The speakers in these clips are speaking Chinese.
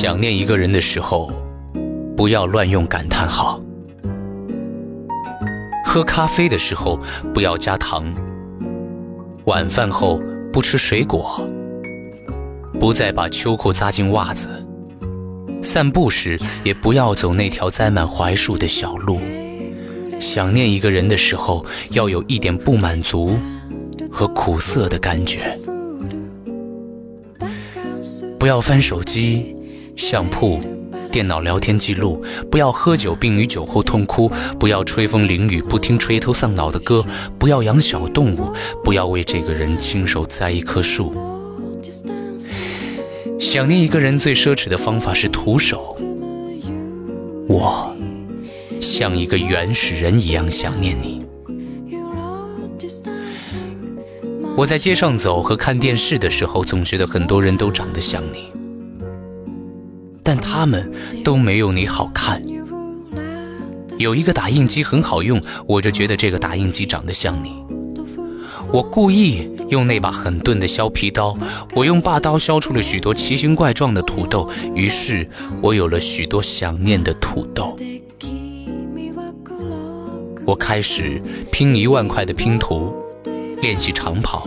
想念一个人的时候，不要乱用感叹号。喝咖啡的时候不要加糖。晚饭后不吃水果。不再把秋裤扎进袜子。散步时也不要走那条栽满槐树的小路。想念一个人的时候，要有一点不满足和苦涩的感觉。不要翻手机、相簿、电脑聊天记录。不要喝酒并于酒后痛哭。不要吹风淋雨，不听垂头丧脑的歌。不要养小动物。不要为这个人亲手栽一棵树。想念一个人最奢侈的方法是徒手。我。像一个原始人一样想念你。我在街上走和看电视的时候，总觉得很多人都长得像你，但他们都没有你好看。有一个打印机很好用，我就觉得这个打印机长得像你。我故意用那把很钝的削皮刀，我用霸刀削出了许多奇形怪状的土豆，于是我有了许多想念的土豆。我开始拼一万块的拼图，练习长跑。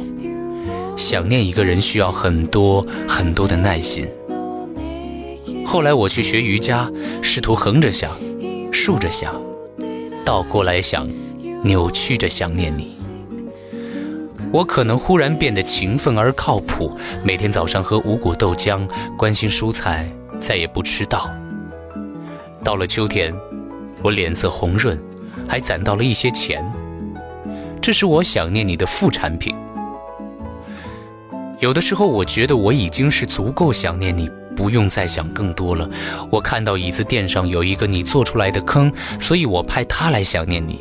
想念一个人需要很多很多的耐心。后来我去学瑜伽，试图横着想，竖着想，倒过来想，扭曲着想念你。我可能忽然变得勤奋而靠谱，每天早上喝五谷豆浆，关心蔬菜，再也不迟到。到了秋天，我脸色红润。还攒到了一些钱，这是我想念你的副产品。有的时候，我觉得我已经是足够想念你，不用再想更多了。我看到椅子垫上有一个你做出来的坑，所以我派他来想念你。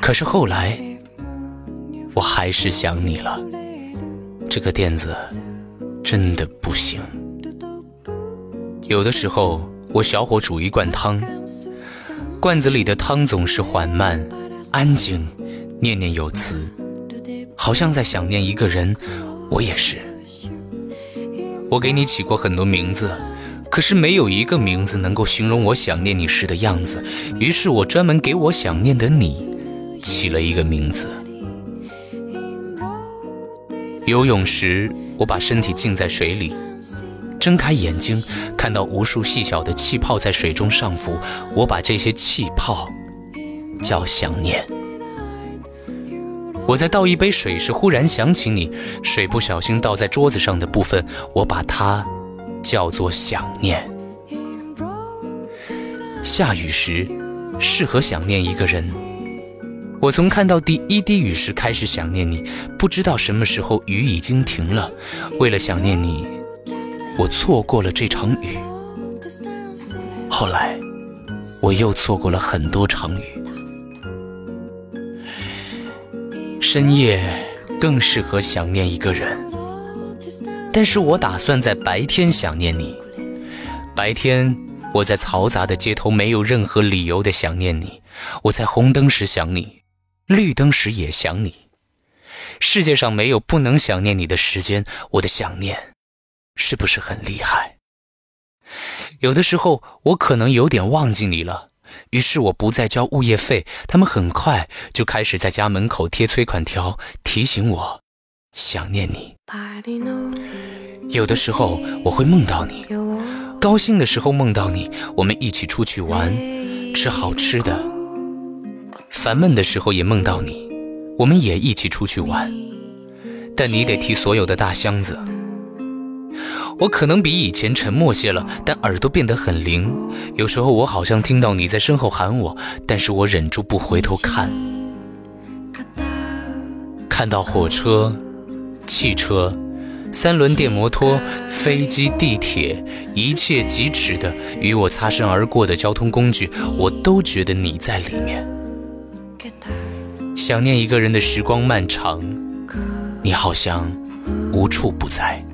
可是后来，我还是想你了。这个垫子真的不行。有的时候，我小火煮一罐汤。罐子里的汤总是缓慢、安静、念念有词，好像在想念一个人。我也是。我给你起过很多名字，可是没有一个名字能够形容我想念你时的样子。于是我专门给我想念的你起了一个名字。游泳时，我把身体浸在水里。睁开眼睛，看到无数细小的气泡在水中上浮，我把这些气泡叫想念。我在倒一杯水时，忽然想起你，水不小心倒在桌子上的部分，我把它叫做想念。下雨时，适合想念一个人。我从看到第一滴雨时开始想念你，不知道什么时候雨已经停了，为了想念你。我错过了这场雨，后来我又错过了很多场雨。深夜更适合想念一个人，但是我打算在白天想念你。白天我在嘈杂的街头，没有任何理由的想念你。我在红灯时想你，绿灯时也想你。世界上没有不能想念你的时间，我的想念。是不是很厉害？有的时候我可能有点忘记你了，于是我不再交物业费，他们很快就开始在家门口贴催款条，提醒我想念你。有的时候我会梦到你，高兴的时候梦到你，我们一起出去玩，吃好吃的；烦闷的时候也梦到你，我们也一起出去玩，但你得提所有的大箱子。我可能比以前沉默些了，但耳朵变得很灵。有时候我好像听到你在身后喊我，但是我忍住不回头看。看到火车、汽车、三轮电摩托、飞机、地铁，一切疾驰的与我擦身而过的交通工具，我都觉得你在里面。想念一个人的时光漫长，你好像无处不在。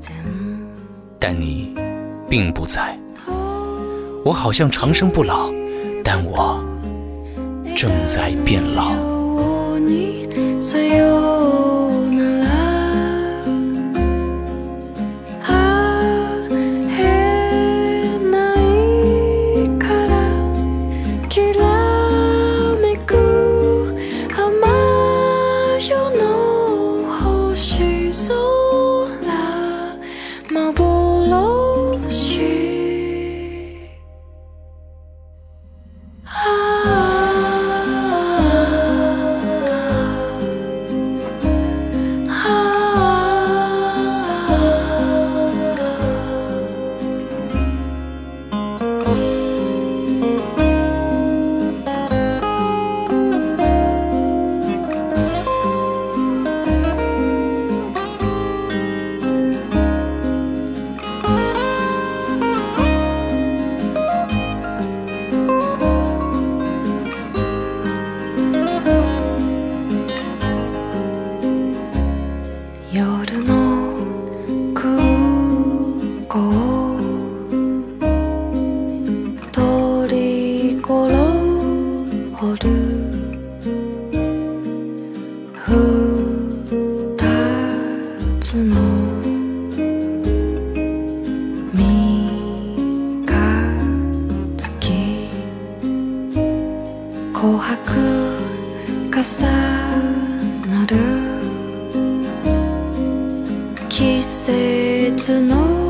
但你并不在，我好像长生不老，但我正在变老。it's know